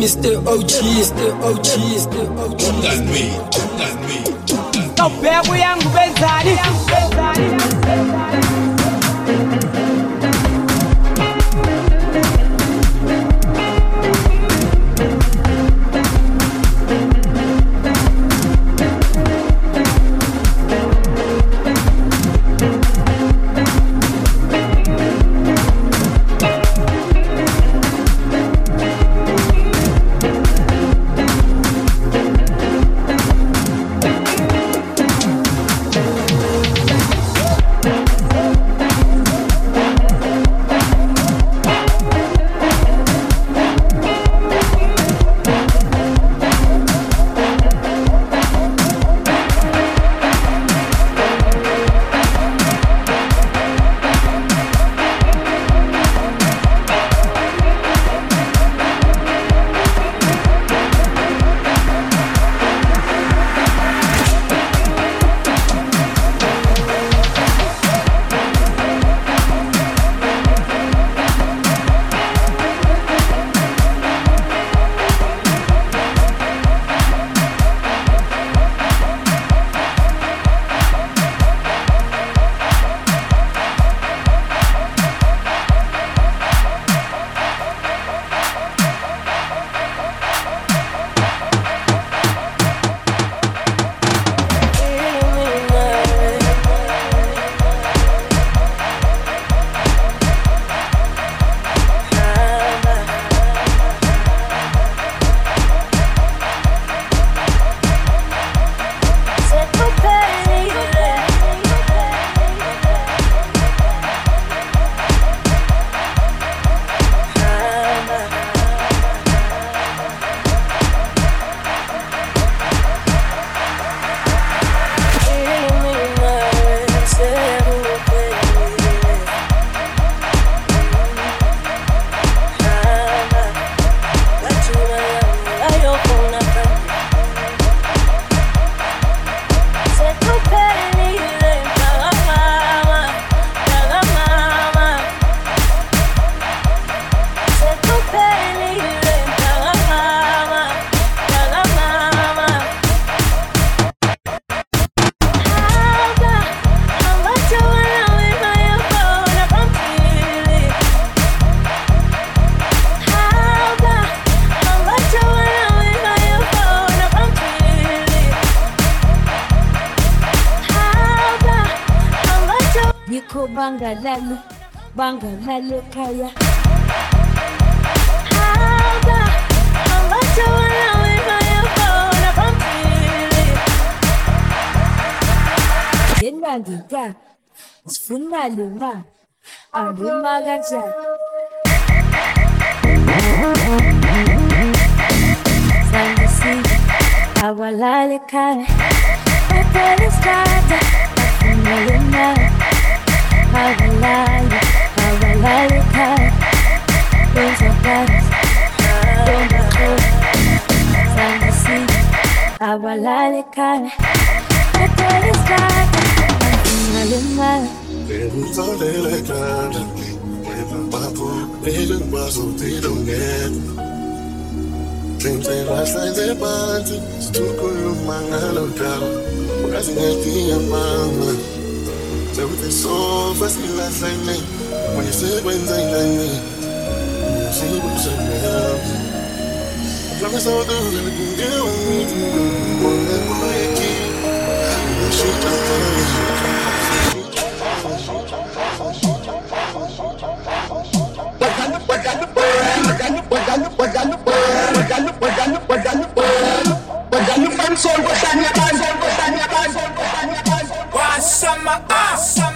Mr. OG, Mr. OG, Mr. OG. That's me, that's Niko Bangalalo, Bangalalo kaya. Haba, ambacho wanaweka yako na pampili. Yenda ngika, sifuna luma, anduma gacha. Sangisi, awalale kaya. Pepele skata, afuna luma. Hawalali, hawalali kaya. Things are bad, don't be cool. Sangisi, awalale kaya. Pepele skata, afuna luma. Dreams they last like they party Situkuluма ngalodalo Ukazingetia mama Everything so fast ilahla ine Mwenye sekwenza ilane Usibushana Promise I'll do everything you want me to do Mwenye mweki Shita Ambacho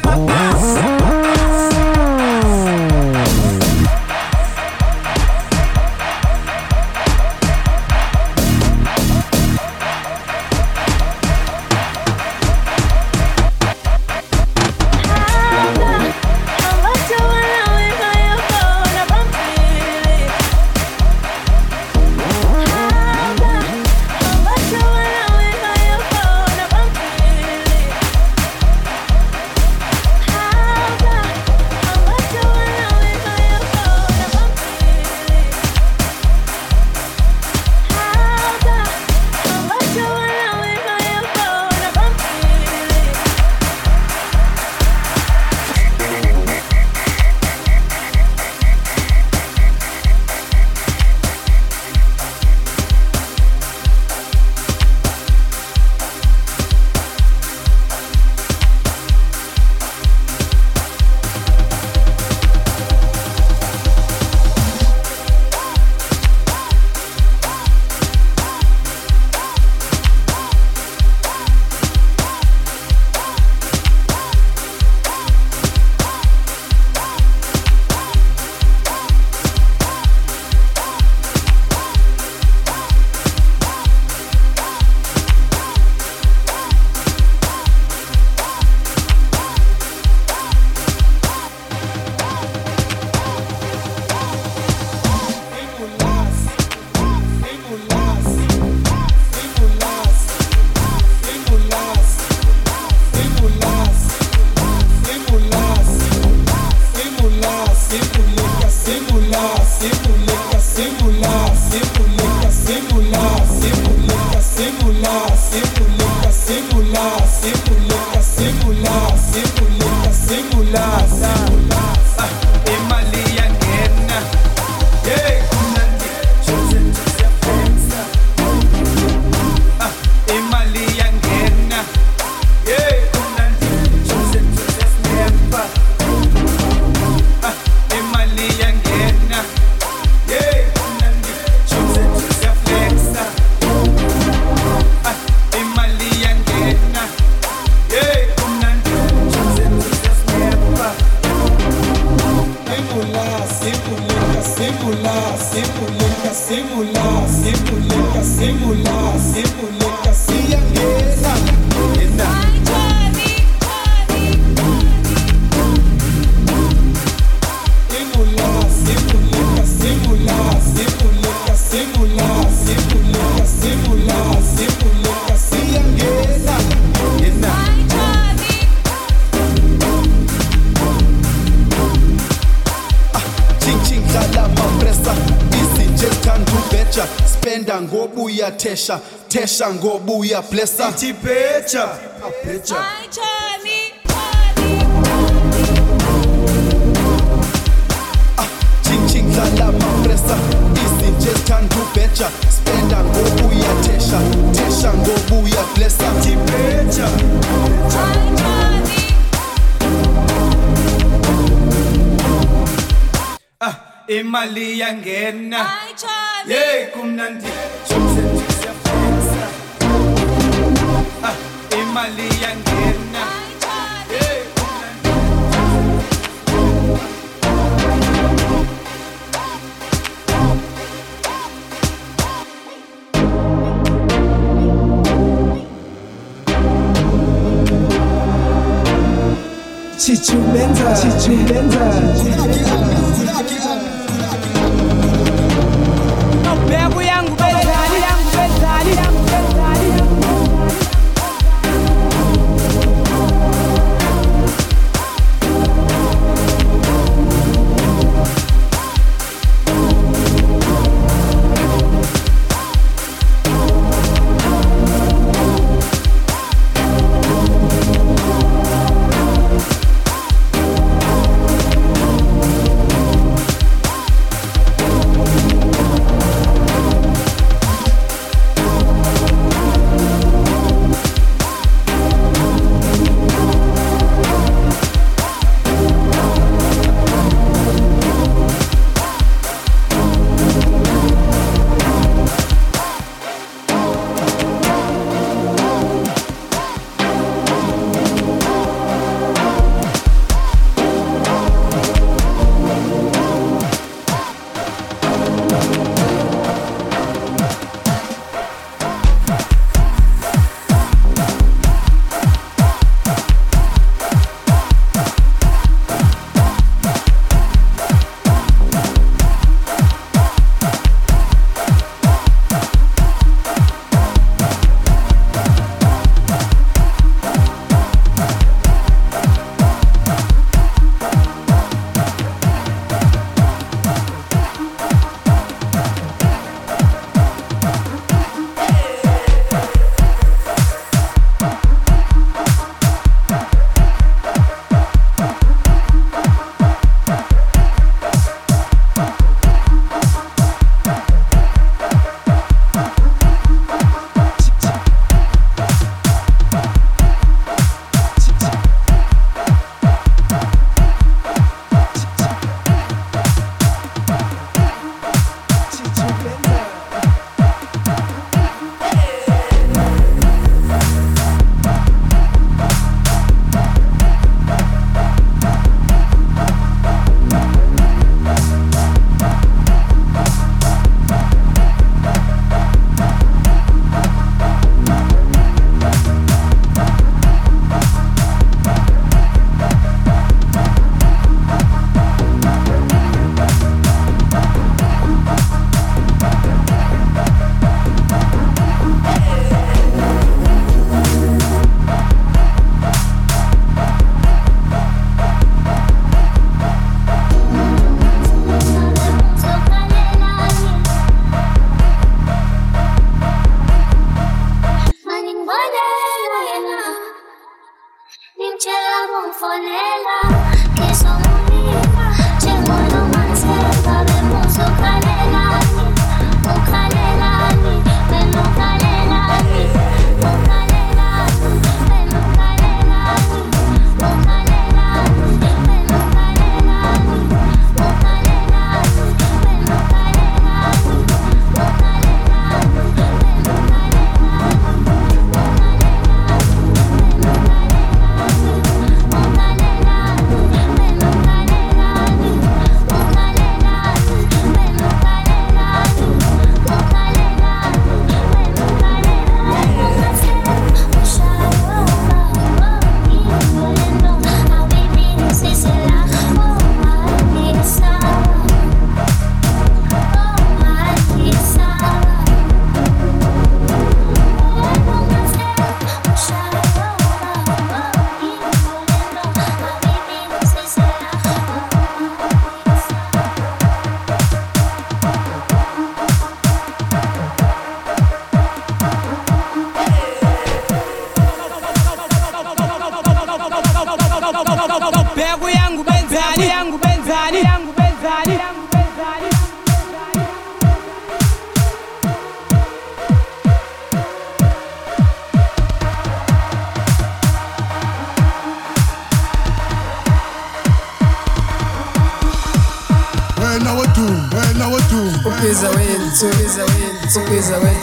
Kisha ngobu plesa. Chipecha Apecha spenda ngobu ya tesha. Tesha ngobu ya plesa. Ah, imali yangena. Yey kumnandi. Chichu yangena Chichubenza, chichubenza.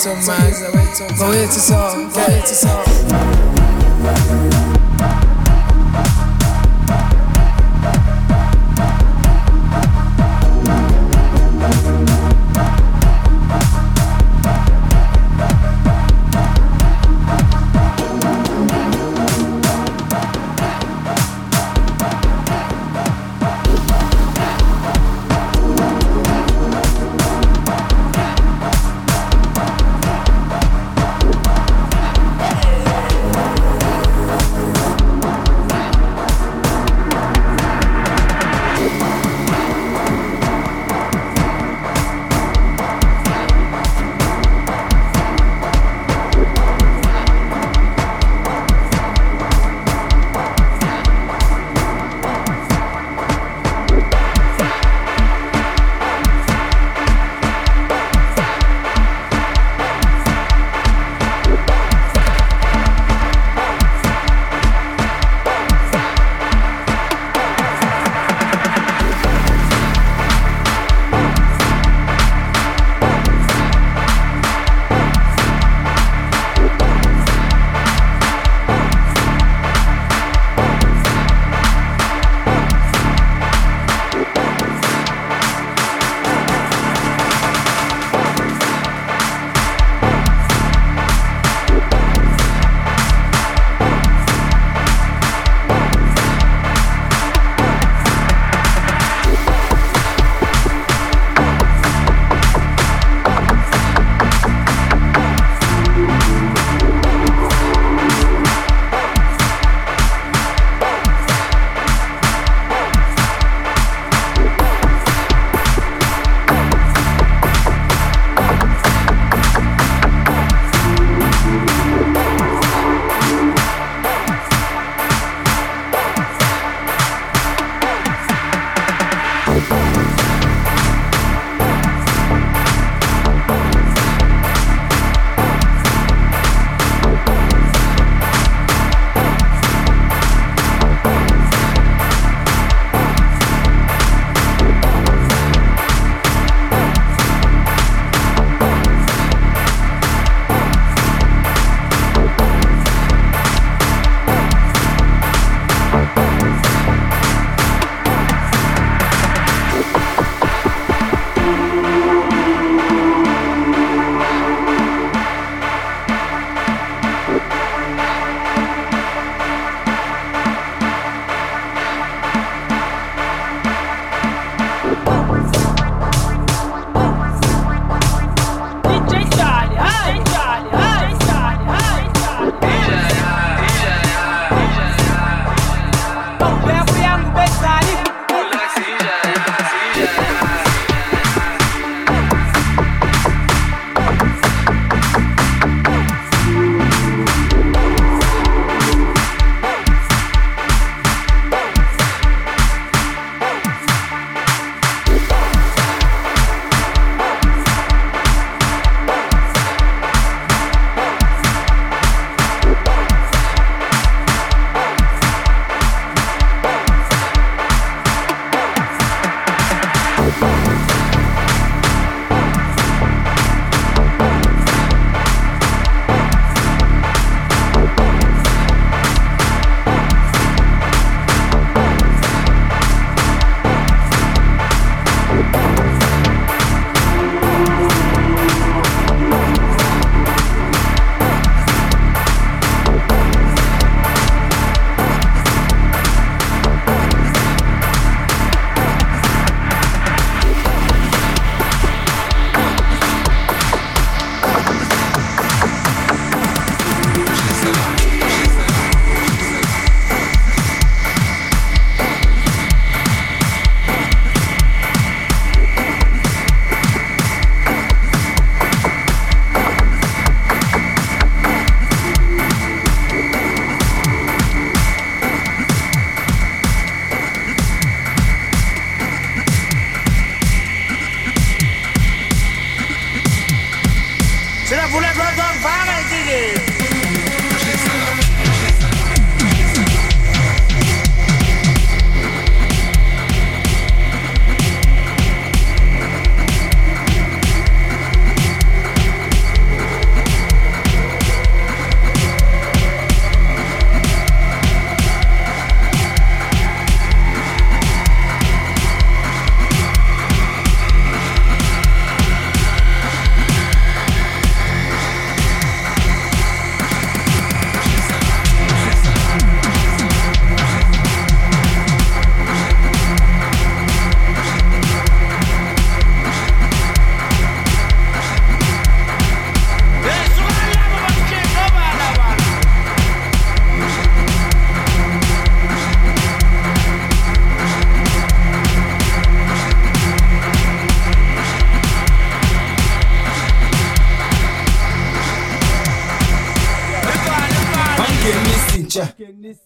Upiza wetu man Vawetu song, vawetu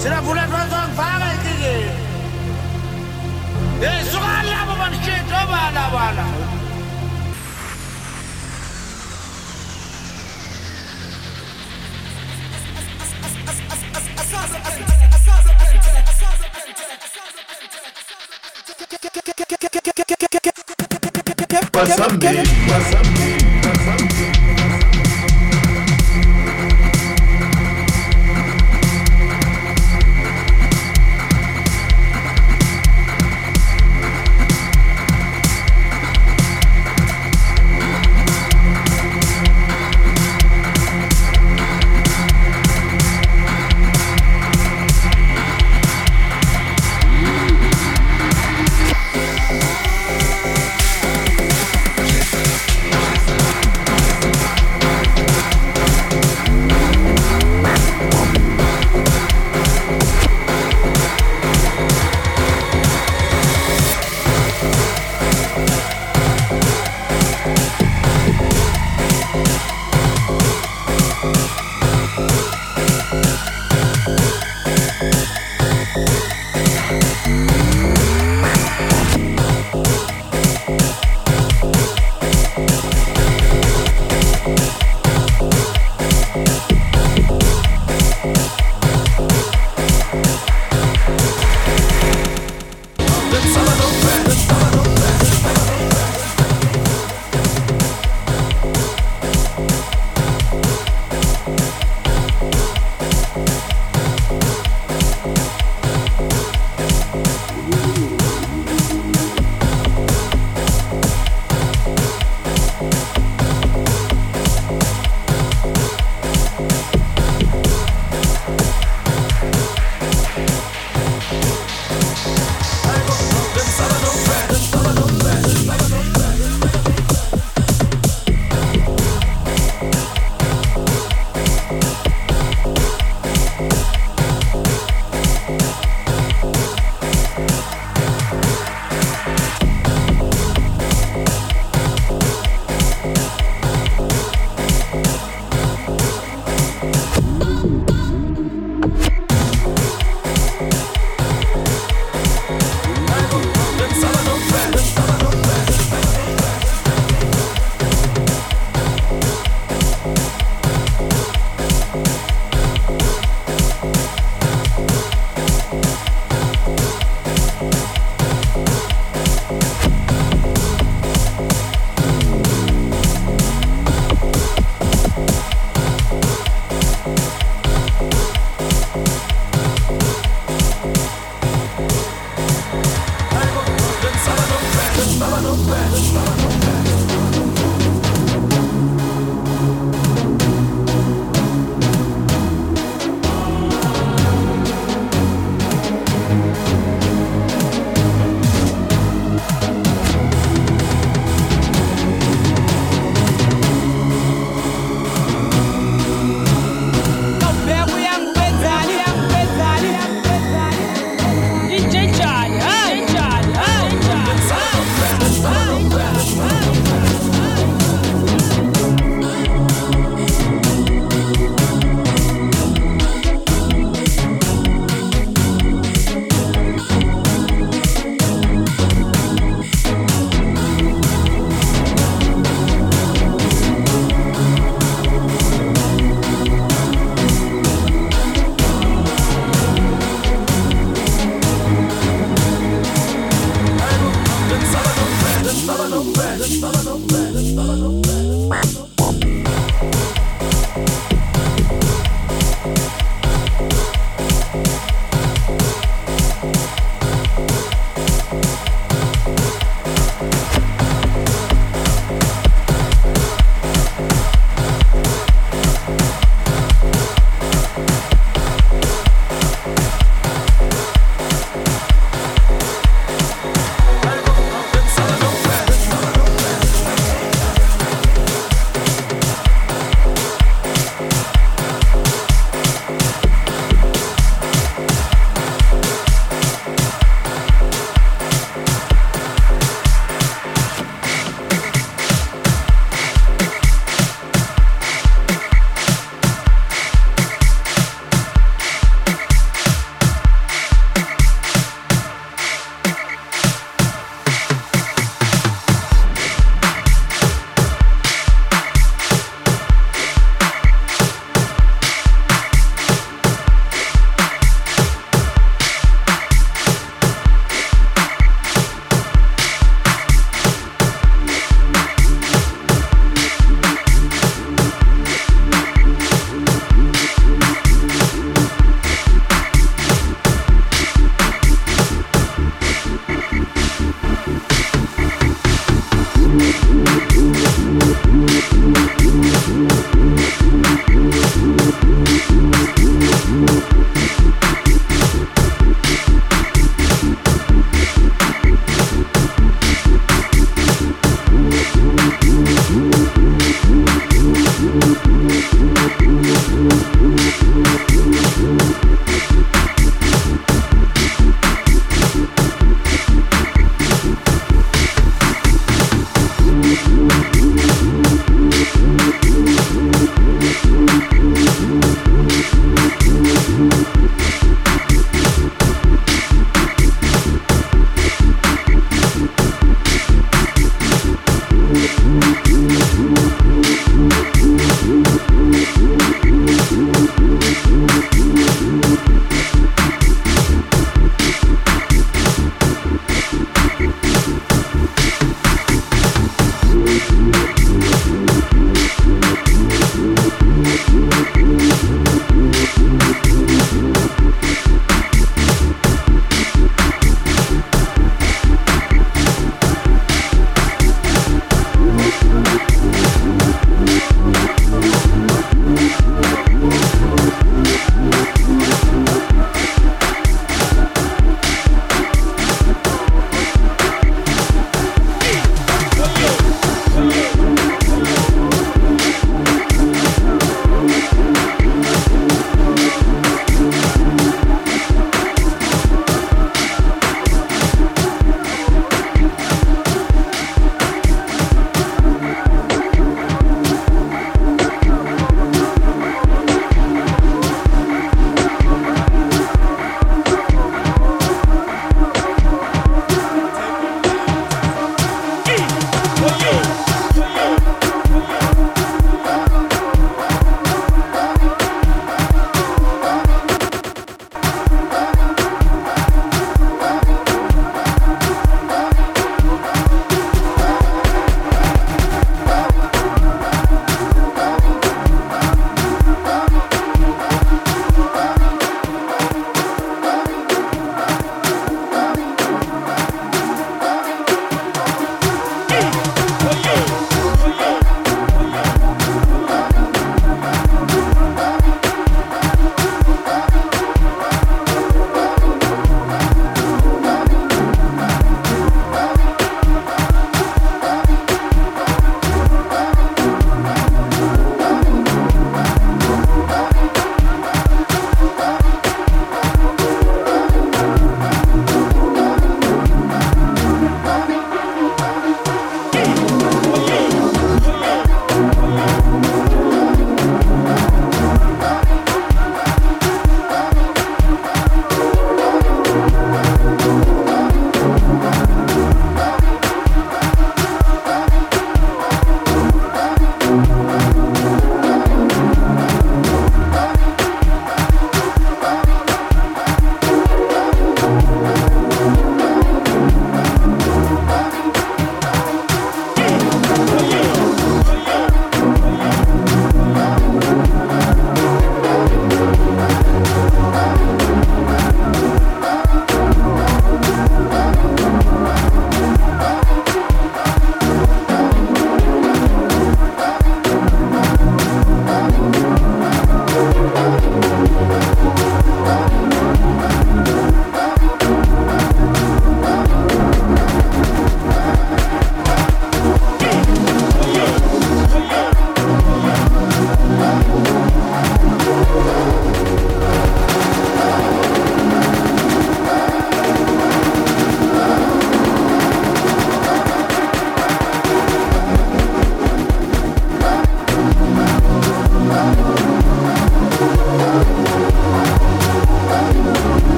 sind auf 100.000 Fahrer gegeben. Ja, Subhanallah, wo man steht, Subhanallah, Subhanallah. What's up, me? What's up.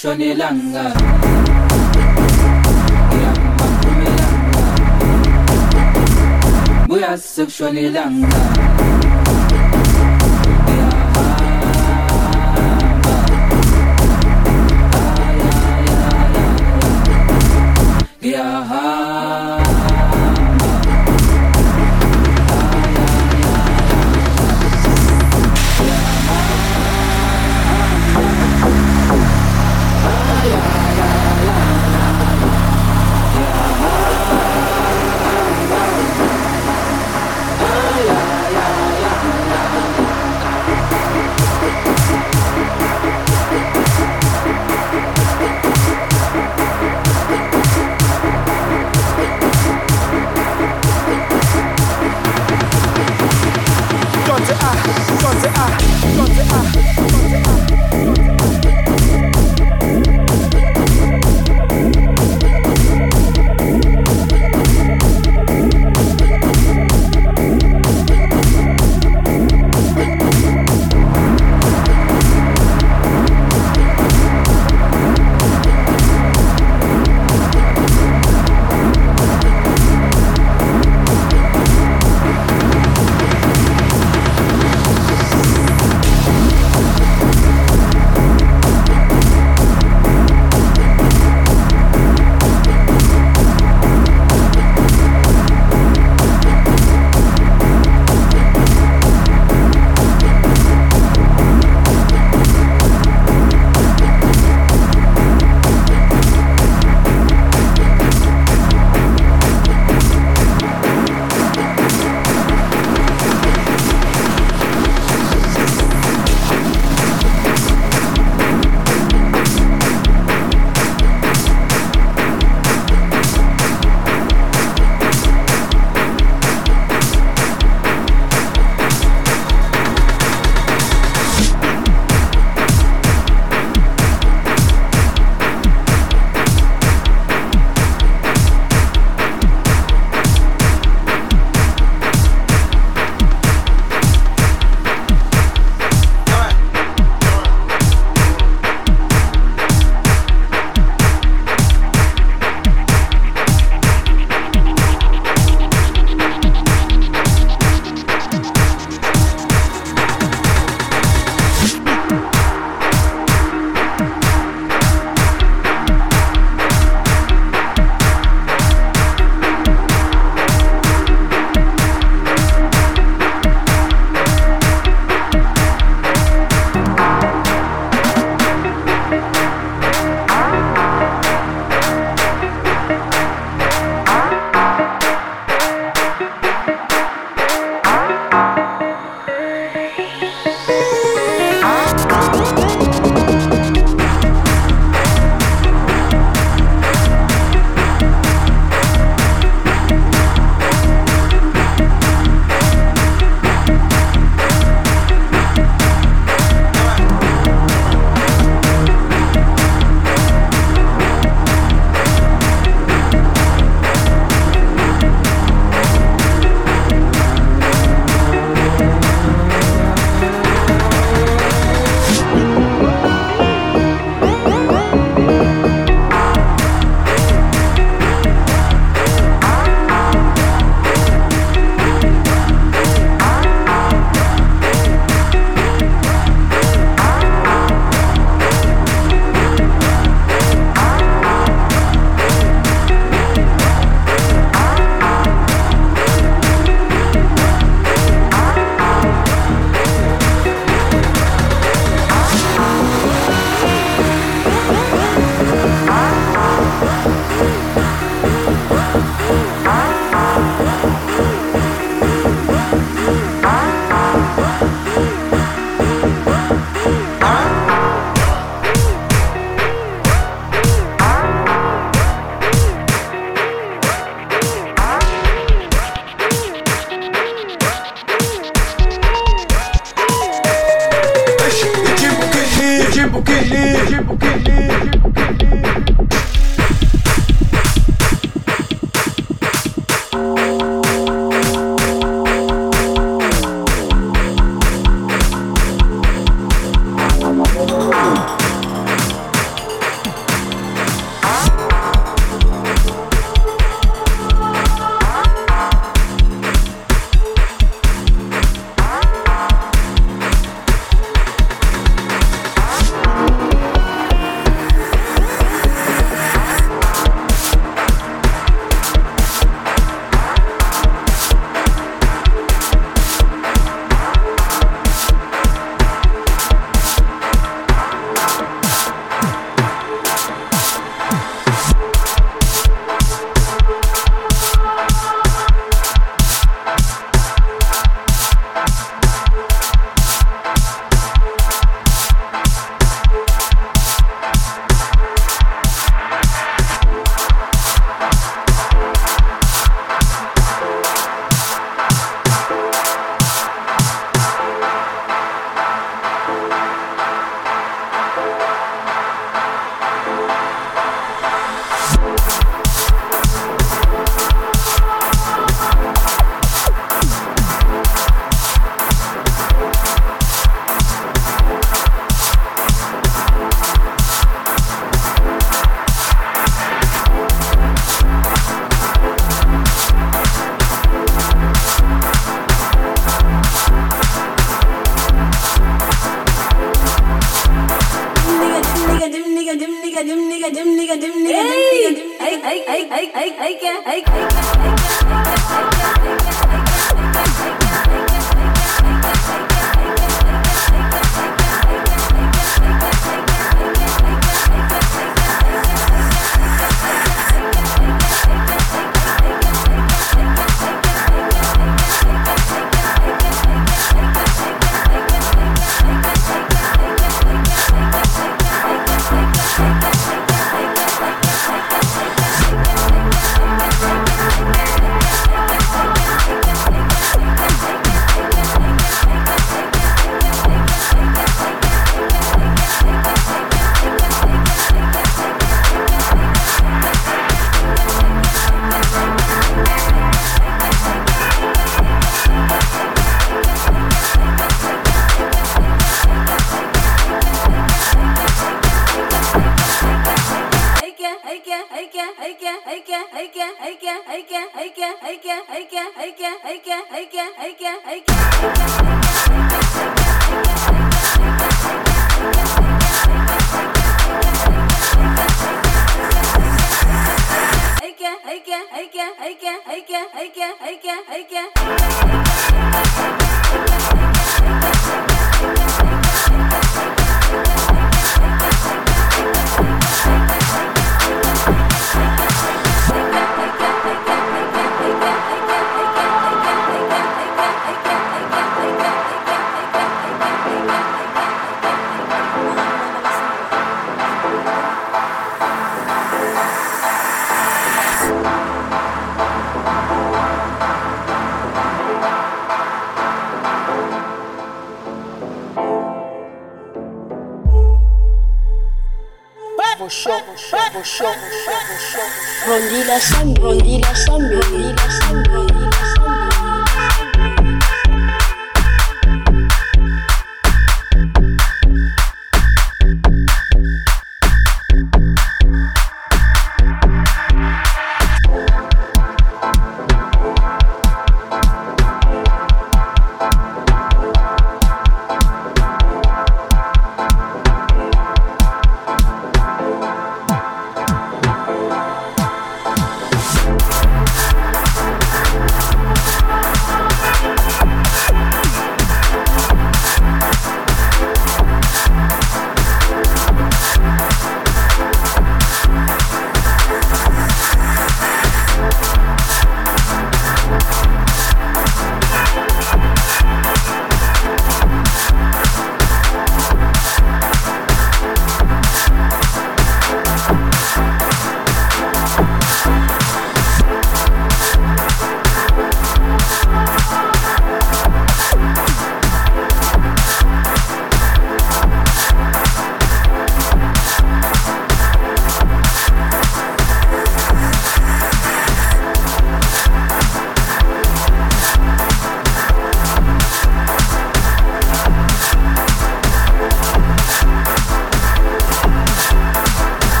Shonilanga. Buyasık Shonilanga.